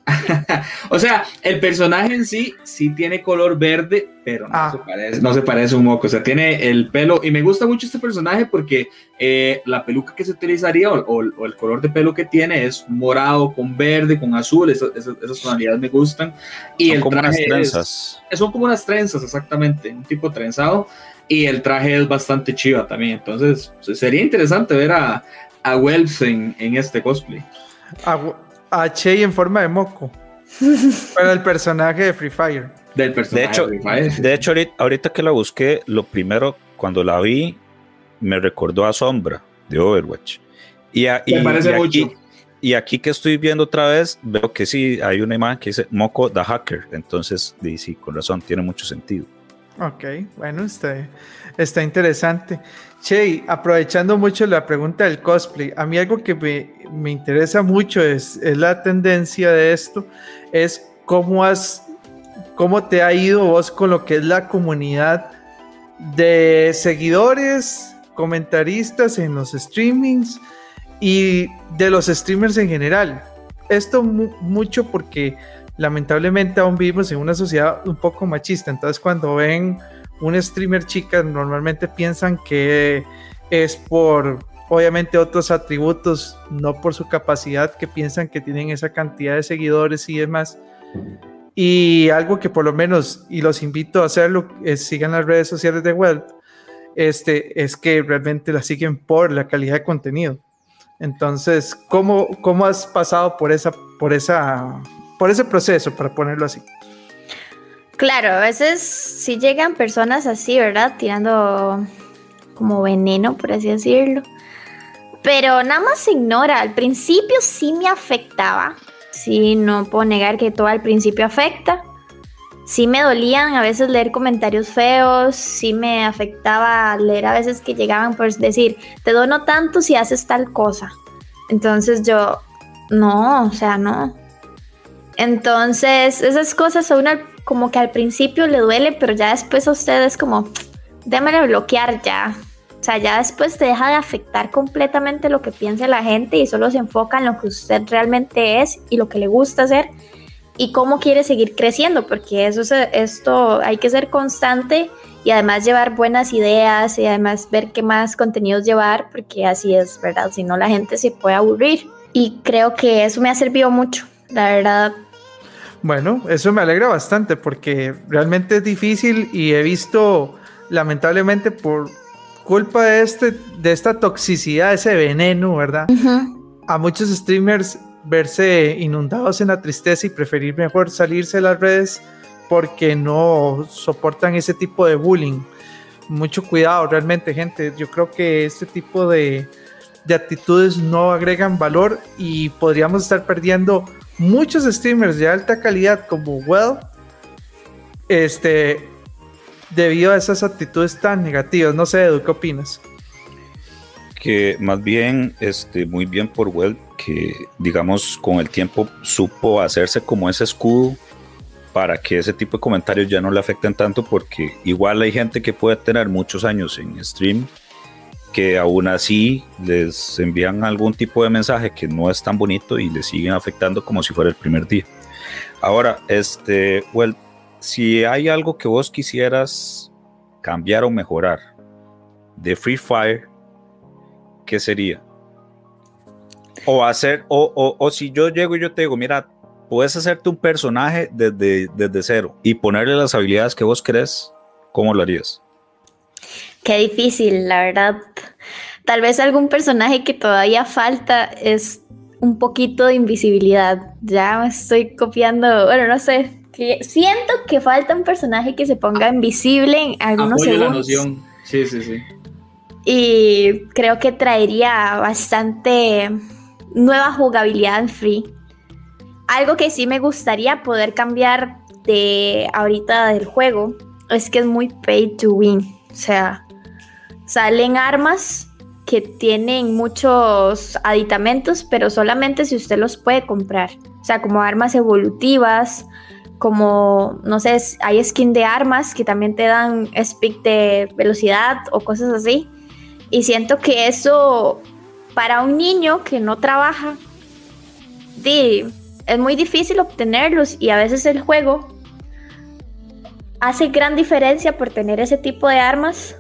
O sea, el personaje en sí sí tiene color verde, pero no, Ah. se, parece, no se parece a un moco. O sea, tiene el pelo. Y me gusta mucho este personaje porque eh, la peluca que se utilizaría o, o- o el color de pelo que tiene es morado con verde, con azul. Esas, esas- esas tonalidades me gustan. Y Son el como unas traje es- trenzas. son como unas trenzas, exactamente. Un tipo trenzado. Y el traje es bastante chiva también. Entonces, sería interesante ver a, a Welps en, en este cosplay. A, a Che en forma de moco. Para el personaje de Free Fire. Del personaje De hecho, Free Fire. de hecho ahorita, ahorita que la busqué, lo primero, cuando la vi, me recordó a Sombra de Overwatch. Y, a- y- parece y aquí, mucho. y aquí que estoy viendo otra vez, veo que sí, hay una imagen que dice Moco the Hacker. Entonces, sí, con razón, tiene mucho sentido. Ok, bueno, está, está interesante. Che, aprovechando mucho la pregunta del cosplay, a mí algo que me, me interesa mucho es, es la tendencia de esto, es cómo has, cómo te ha ido vos con lo que es la comunidad de seguidores, comentaristas en los streamings y de los streamers en general. Esto mu- mucho porque lamentablemente aún vivimos en una sociedad un poco machista. Entonces, cuando ven un streamer chica, normalmente piensan que es por, obviamente, otros atributos, no por su capacidad, que piensan que tienen esa cantidad de seguidores y demás. Y algo que por lo menos, y los invito a hacerlo, es sigan las redes sociales de Web, este, es que realmente la siguen por la calidad de contenido. Entonces, ¿cómo, cómo has pasado por esa, por esa, por ese proceso, para ponerlo así? Claro, a veces sí llegan personas así, ¿verdad? Tirando como veneno, por así decirlo. Pero nada más se ignora. Al principio sí me afectaba. Sí, no puedo negar que todo al principio afecta. Sí me dolían a veces leer comentarios feos. Sí me afectaba leer a veces que llegaban por decir, te dono tanto si haces tal cosa. Entonces yo, no, o sea, no. Entonces, esas cosas a uno como que al principio le duele, pero ya después a ustedes como, démelo bloquear ya. O sea, ya después te deja de afectar completamente lo que piensa la gente y solo se enfoca en lo que usted realmente es y lo que le gusta hacer y cómo quiere seguir creciendo, porque eso es- esto hay que ser constante y además llevar buenas ideas y además ver qué más contenidos llevar, porque así es, ¿verdad? Si no la gente se puede aburrir. Y creo que eso me ha servido mucho, la verdad. Bueno, eso me alegra bastante porque realmente es difícil y he visto, lamentablemente, por culpa de, este, de esta toxicidad, ese veneno, ¿verdad? A muchos streamers verse inundados en la tristeza y preferir mejor salirse de las redes porque no soportan ese tipo de bullying. Mucho cuidado, realmente, gente. Yo creo que este tipo de, de actitudes no agregan valor y podríamos estar perdiendo muchos streamers de alta calidad como Well, este, debido a esas actitudes tan negativas. No sé, Edu, ¿qué opinas? que más bien, este, muy bien por Well, que digamos con el tiempo supo hacerse como ese escudo para que ese tipo de comentarios ya no le afecten tanto, porque igual hay gente que puede tener muchos años en stream que aún así les envían algún tipo de mensaje que no es tan bonito y le siguen afectando como si fuera el primer día. Ahora, este, Well, si hay algo que vos quisieras cambiar o mejorar de Free Fire, ¿qué sería? O hacer, o, o, o si yo llego y yo te digo, mira, puedes hacerte un personaje desde, desde cero y ponerle las habilidades que vos crees, ¿cómo lo harías? Qué difícil, la verdad. Tal vez algún personaje que todavía falta es un poquito de invisibilidad. Ya me estoy copiando, bueno, no sé. Siento que falta un personaje que se ponga invisible en algunos Apoyo la segundos. noción. Sí, sí, sí. Y creo que traería bastante nueva jugabilidad en Free. Algo que sí me gustaría poder cambiar de ahorita del juego es que es muy pay to win. O sea, salen armas que tienen muchos aditamentos, pero solamente si usted los puede comprar. O sea, como armas evolutivas, como, no sé, hay skin de armas que también te dan speed de velocidad o cosas así. Y siento que eso, para un niño que no trabaja, es muy difícil obtenerlos y a veces el juego hace gran diferencia por tener ese tipo de armas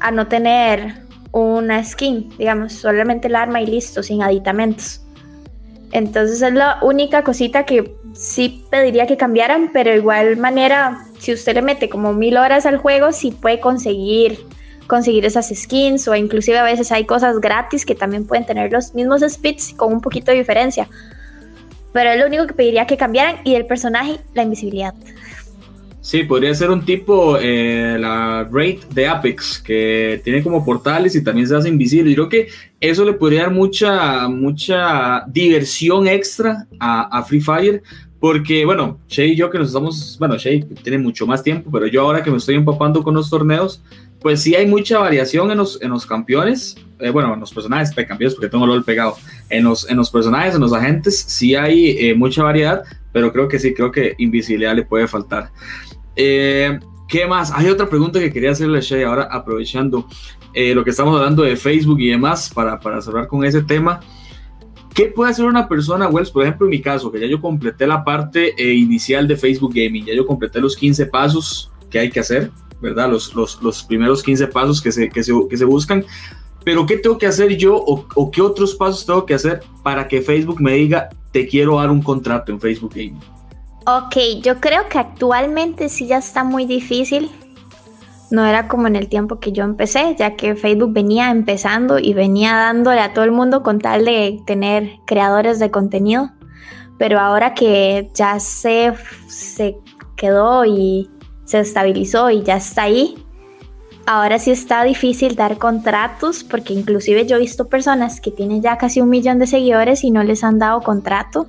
a no tener una skin, digamos, solamente el arma y listo, sin aditamentos. Entonces es la única cosita que sí pediría que cambiaran, pero igual manera, si usted le mete como mil horas al juego, sí puede conseguir conseguir esas skins o inclusive a veces hay cosas gratis que también pueden tener los mismos speeds con un poquito de diferencia. Pero es lo único que pediría que cambiaran y del personaje, la invisibilidad. Sí, podría ser un tipo, eh, la Raid de Apex, que tiene como portales y también se hace invisible. Yo creo que eso le podría dar mucha, mucha diversión extra a, Free Fire, porque, bueno, Shay y yo que nos estamos, bueno, Shay tiene mucho más tiempo, pero yo ahora que me estoy empapando con los torneos, pues sí hay mucha variación en los, en los campeones, eh, bueno, en los personajes campeones, porque tengo el pegado, en los, en los personajes, en los agentes, sí hay eh, mucha variedad, pero creo que sí, creo que invisibilidad le puede faltar. Eh, ¿Qué más? Hay otra pregunta que quería hacerle a Shay ahora, aprovechando eh, lo que estamos hablando de Facebook y demás, para, para cerrar con ese tema. ¿Qué puede hacer una persona, Wells? Por ejemplo, en mi caso, que ya yo completé la parte eh, inicial de Facebook Gaming, ya yo completé los 15 pasos que hay que hacer, ¿verdad? Los, los, los primeros 15 pasos que se, que se, que se buscan. Pero ¿qué tengo que hacer yo o, o, qué otros pasos tengo que hacer para que Facebook me diga, te quiero dar un contrato en Facebook Gaming? Ok, yo creo que actualmente sí ya está muy difícil. No era como en el tiempo que yo empecé, ya que Facebook venía empezando y venía dándole a todo el mundo con tal de tener creadores de contenido. Pero ahora que ya se, se quedó y se estabilizó y ya está ahí, ahora sí está difícil dar contratos porque inclusive yo he visto personas que tienen ya casi un millón de seguidores y no les han dado contrato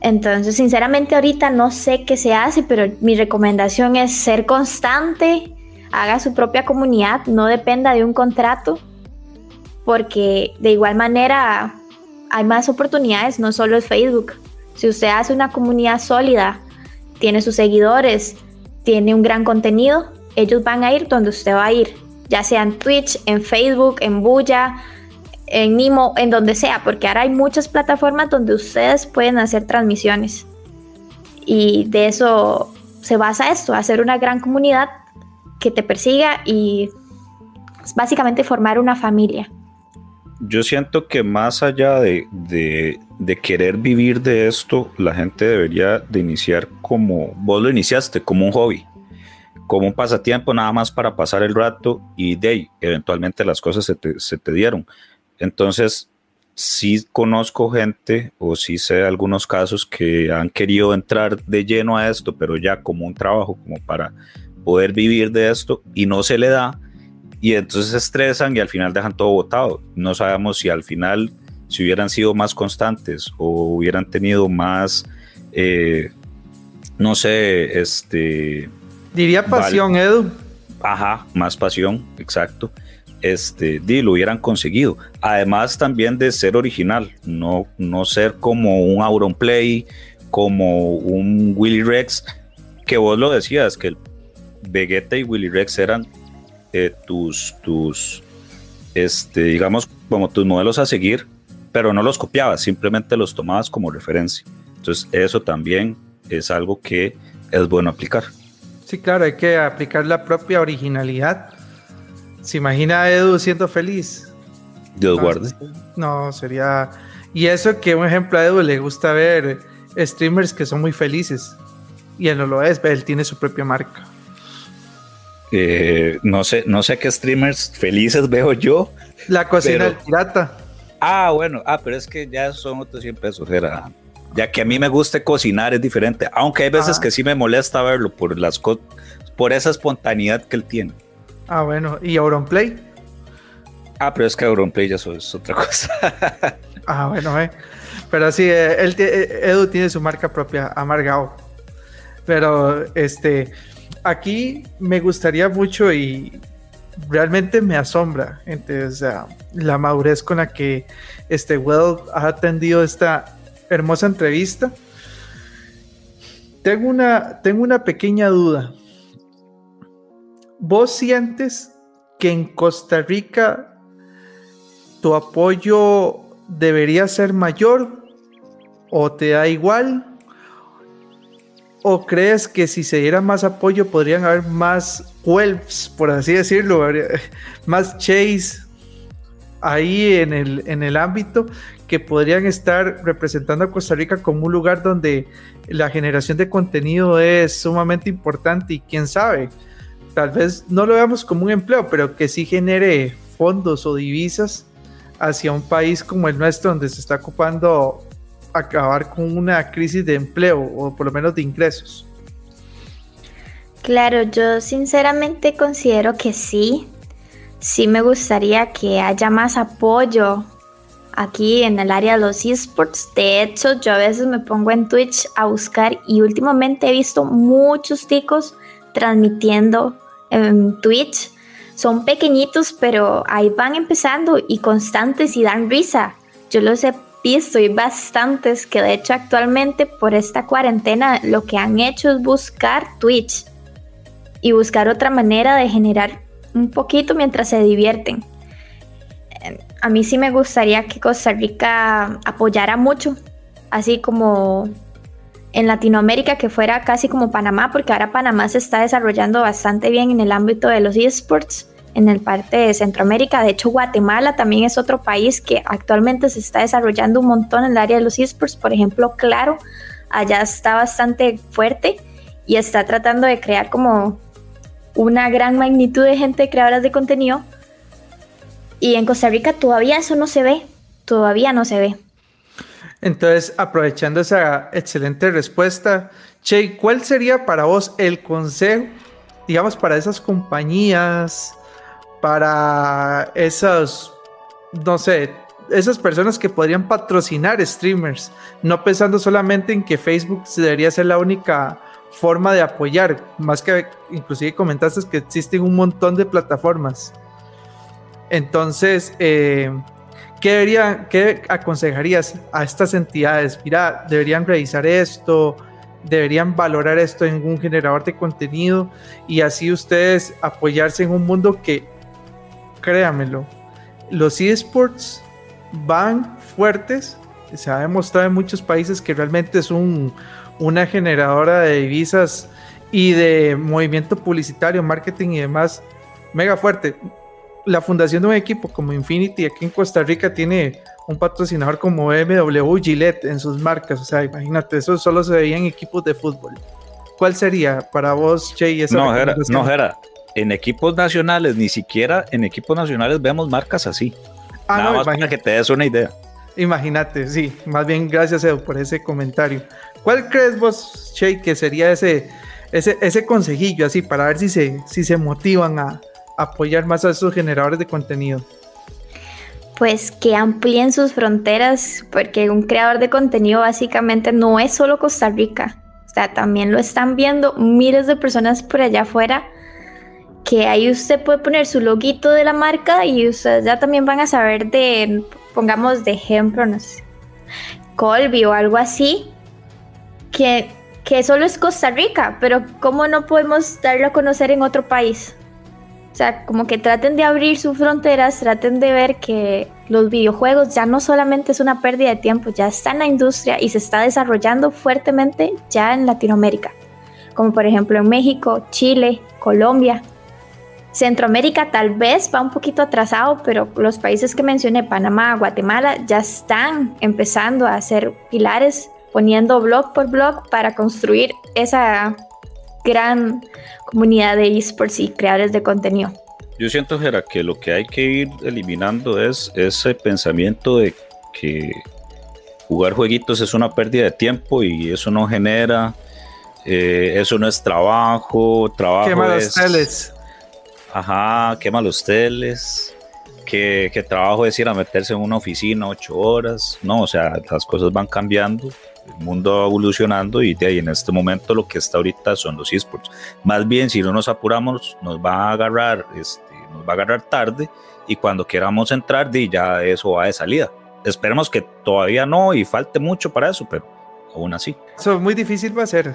entonces, sinceramente ahorita no sé qué se hace, pero mi recomendación es ser constante, haga su propia comunidad, no dependa de un contrato, porque de igual manera hay más oportunidades, no solo es Facebook. Si usted hace una comunidad sólida, tiene sus seguidores, tiene un gran contenido, ellos van a ir donde usted va a ir, ya sea en Twitch, en Facebook, en Bulla, en Nimo, en donde sea, porque ahora hay muchas plataformas donde ustedes pueden hacer transmisiones. Y de eso se basa esto, hacer una gran comunidad que te persiga y básicamente formar una familia. Yo siento que más allá de, de, querer vivir de esto, la gente debería de iniciar como vos lo iniciaste, como un hobby, como un pasatiempo nada más para pasar el rato y de ahí, eventualmente las cosas se te, se te dieron. Entonces, sí conozco gente o sí sé algunos casos que han querido entrar de lleno a esto, pero ya como un trabajo, como para poder vivir de esto y no se le da. Y entonces se estresan y al final dejan todo botado. No sabemos si al final, si hubieran sido más constantes o hubieran tenido más, eh, no sé, este... Diría pasión, Edu. Ajá, más pasión, exacto este, lo hubieran conseguido. Además también de ser original, no, no ser como un Auronplay, como un Willy Rex, que vos lo decías, que Vegeta y Willy Rex eran eh, tus, tus, este, digamos, como tus modelos a seguir, pero no los copiabas, simplemente los tomabas como referencia. Entonces eso también es algo que es bueno aplicar. Sí, claro, hay que aplicar la propia originalidad ¿Se imagina a Edu siendo feliz? Dios guarde. No, sería. Y eso que un ejemplo a Edu le gusta ver streamers que son muy felices. Y él no lo es, él tiene su propia marca. Eh, no sé, no sé qué streamers felices veo yo. La cocina del pirata. Ah, bueno, ah, pero es que ya son otros 100 pesos. Era, ya que a mí me gusta cocinar es diferente, aunque hay veces que sí me molesta verlo por las por esa espontaneidad que él tiene. Ah, bueno. ¿Y Auronplay? Ah, pero es que Auronplay ya es otra cosa. ah, bueno, eh. Pero sí, eh, él, eh, Edu tiene su marca propia, Amargao. Pero, este, aquí me gustaría mucho y realmente me asombra, sea, la madurez con la que este Well ha atendido esta hermosa entrevista. tengo una, tengo una pequeña duda. ¿Vos sientes que en Costa Rica tu apoyo debería ser mayor o te da igual? ¿O crees que si se diera más apoyo podrían haber más Welps, por así decirlo, más Chase ahí en el, en el ámbito que podrían estar representando a Costa Rica como un lugar donde la generación de contenido es sumamente importante y quién sabe, tal vez no lo veamos como un empleo, pero que sí genere fondos o divisas hacia un país como el nuestro, donde se está ocupando acabar con una crisis de empleo o por lo menos de ingresos. Claro, yo sinceramente considero que sí. Sí me gustaría que haya más apoyo aquí en el área de los esports. De hecho, yo a veces me pongo en Twitch a buscar y últimamente he visto muchos ticos transmitiendo en Twitch. Son pequeñitos, pero ahí van empezando y constantes y dan risa. Yo los he visto y bastantes que de hecho actualmente por esta cuarentena lo que han hecho es buscar Twitch y buscar otra manera de generar un poquito mientras se divierten. A mí sí me gustaría que Costa Rica apoyara mucho, así como en Latinoamérica que fuera casi como Panamá, porque ahora Panamá se está desarrollando bastante bien en el ámbito de los esports, en el parte de Centroamérica. De hecho, Guatemala también es otro país que actualmente se está desarrollando un montón en el área de los esports. Por ejemplo, Claro, allá está bastante fuerte y está tratando de crear como una gran magnitud de gente creadoras de contenido. Y en Costa Rica todavía eso no se ve, todavía no se ve. Entonces, aprovechando esa excelente respuesta, Che, ¿cuál sería para vos el consejo, digamos, para esas compañías, para esas, no sé, esas personas que podrían patrocinar streamers, no pensando solamente en que Facebook debería ser la única forma de apoyar, más que inclusive comentaste que existen un montón de plataformas. Entonces, eh, ¿qué, ¿qué aconsejarías a estas entidades? Mira, deberían revisar esto, deberían valorar esto en un generador de contenido y así ustedes apoyarse en un mundo que, créamelo, los esports van fuertes, se ha demostrado en muchos países que realmente es un, una generadora de divisas y de movimiento publicitario, marketing y demás mega fuerte. La fundación de un equipo como Infinity aquí en Costa Rica tiene un patrocinador como BMW Gillette en sus marcas. O sea, imagínate, eso solo se veía en equipos de fútbol. ¿Cuál sería para vos, Che? Esa no, no. En equipos nacionales, ni siquiera en equipos nacionales vemos marcas así. Ah, Nada más para que te des una idea. Imagínate, sí. Más bien, gracias, Edu, por ese comentario. ¿Cuál crees vos, Che, que sería ese, ese, ese consejillo así para ver si se, si se motivan a, apoyar más a esos generadores de contenido? Pues que amplíen sus fronteras, porque un creador de contenido básicamente no es solo Costa Rica. O sea, también lo están viendo miles de personas por allá afuera que ahí usted puede poner su loguito de la marca y ustedes ya también van a saber de, pongamos de ejemplo, no sé, Colby o algo así, que, que solo es Costa Rica, pero ¿cómo no podemos darlo a conocer en otro país? O sea, como que traten de abrir sus fronteras, traten de ver que los videojuegos ya no solamente es una pérdida de tiempo, ya está en la industria y se está desarrollando fuertemente ya en Latinoamérica, como por ejemplo en México, Chile, Colombia. Centroamérica tal vez va un poquito atrasado, pero los países que mencioné, Panamá, Guatemala, ya están empezando a hacer pilares poniendo blog por blog para construir esa gran comunidad de esports y creadores de contenido. Yo siento, Jera, que lo que hay que ir eliminando es ese pensamiento de que jugar jueguitos es una pérdida de tiempo y eso no genera, eh, eso no es trabajo, trabajo quema los teles. Ajá, quema los teles. Que, que trabajo es ir a meterse en una oficina ocho horas. No, o sea, las cosas van cambiando el mundo va evolucionando y de ahí en este momento lo que está ahorita son los esports. Más bien, si no nos apuramos, nos va a agarrar, este, nos va a agarrar tarde y cuando queramos entrar, de ya eso va de salida. Esperemos que todavía no y falte mucho para eso, pero aún así. Eso es muy difícil va a ser.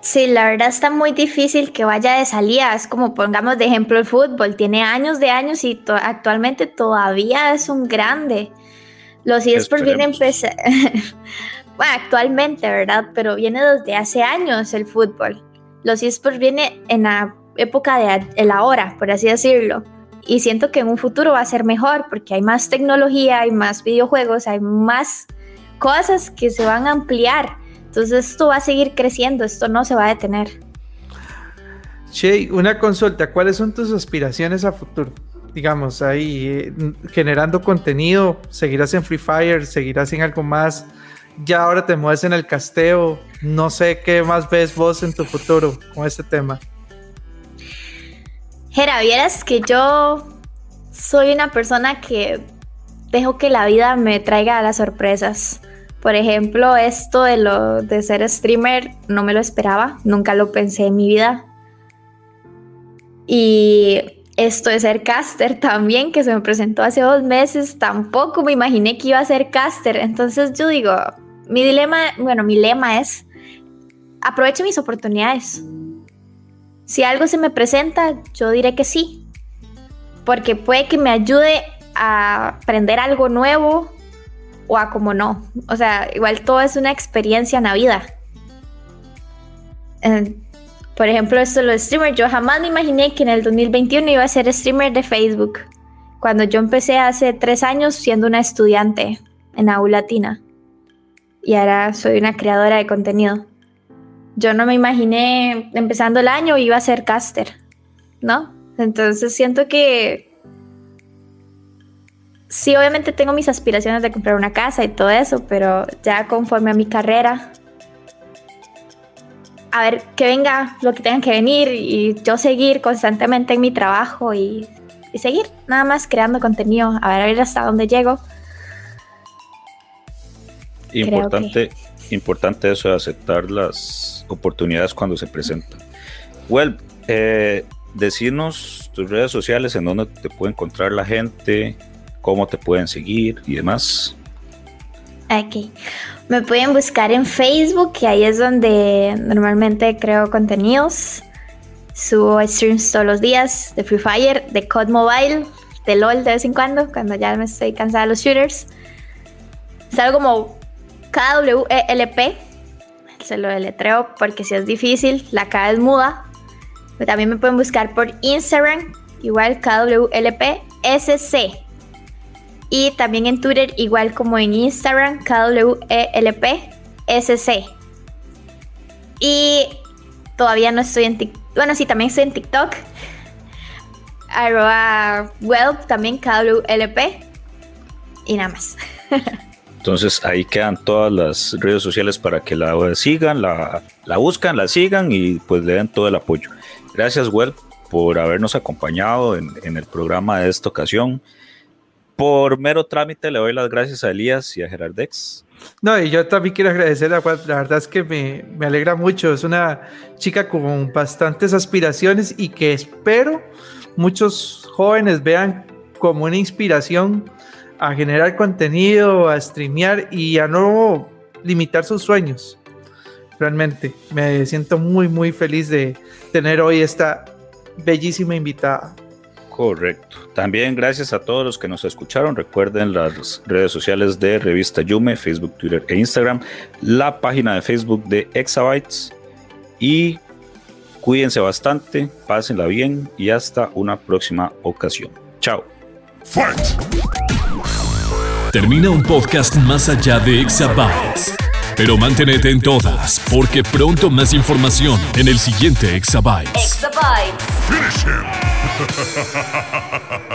Sí, la verdad está muy difícil que vaya de salida. Es como pongamos de ejemplo el fútbol. Tiene años de años y actualmente todavía es un grande. Los eSports vienen empezar. bueno, actualmente, ¿verdad? Pero viene desde hace años el fútbol. Los eSports viene en la época de el ahora, por así decirlo. Y siento que en un futuro va a ser mejor porque hay más tecnología, hay más videojuegos, hay más cosas que se van a ampliar. Entonces esto va a seguir creciendo, esto no se va a detener. Shay, una consulta, ¿cuáles son tus aspiraciones a futuro? Digamos, ahí eh, generando contenido, seguirás en Free Fire, seguirás en algo más, ya ahora te mueves en el casteo, no sé qué más ves vos en tu futuro con este tema. Jera, vieras que yo soy una persona que dejo que la vida me traiga las sorpresas. Por ejemplo, esto de lo de ser streamer no me lo esperaba, nunca lo pensé en mi vida. Y esto de ser caster también, que se me presentó hace dos meses, tampoco me imaginé que iba a ser caster. Entonces yo digo, mi dilema, bueno, mi lema es, aproveche mis oportunidades. Si algo se me presenta, yo diré que sí, porque puede que me ayude a aprender algo nuevo o a como no. O sea, igual todo es una experiencia en la vida. por ejemplo, esto de los streamers, yo jamás me imaginé que en el 2021 iba a ser streamer de Facebook. Cuando yo empecé hace tres años siendo una estudiante en Aula Latina. Y ahora soy una creadora de contenido. Yo no me imaginé empezando el año iba a ser caster, ¿no? Entonces siento que sí, obviamente tengo mis aspiraciones de comprar una casa y todo eso, pero ya conforme a mi carrera, a ver que venga lo que tenga que venir y yo seguir constantemente en mi trabajo y, seguir nada más creando contenido, a ver, a ver hasta dónde llego. Importante, importante eso de aceptar las oportunidades cuando se presentan. Well, eh, decirnos tus redes sociales en donde te puede encontrar la gente, cómo te pueden seguir y demás. Ok. Me pueden buscar en Facebook, que ahí es donde normalmente creo contenidos. Subo streams todos los días de Free Fire, de COD Mobile, de LOL de vez en cuando, cuando ya me estoy cansada de los shooters. Es algo como KWELP. Se lo deletreo porque si es difícil, la K es muda. También me pueden buscar por Instagram, igual KWLP SC. Y también en Twitter, igual como en Instagram, KWELP-SC. Y todavía no estoy en TikTok. Bueno, sí, también estoy en TikTok. Arroba web también KWLP. Y nada más. Entonces ahí quedan todas las redes sociales para que la sigan, la, la buscan, la sigan y pues le den todo el apoyo. Gracias, Well, por habernos acompañado en, en el programa de esta ocasión. Por mero trámite le doy las gracias a Elías y a Gerardex. No, y yo también quiero agradecer a Juan, la verdad es que me, me, alegra mucho, es una chica con bastantes aspiraciones y que espero muchos jóvenes vean como una inspiración a generar contenido, a streamear y a no limitar sus sueños. Realmente me siento muy, muy feliz de tener hoy esta bellísima invitada. Correcto. También gracias a todos los que nos escucharon. Recuerden las redes sociales de Revista Yume, Facebook, Twitter e Instagram, la página de Facebook de Exabytes y cuídense bastante, pásenla bien y hasta una próxima ocasión. Chao. Termina un podcast más allá de Exabytes. Pero manténete en todas, porque pronto más información en el siguiente Exabytes. Exabytes. Finish him.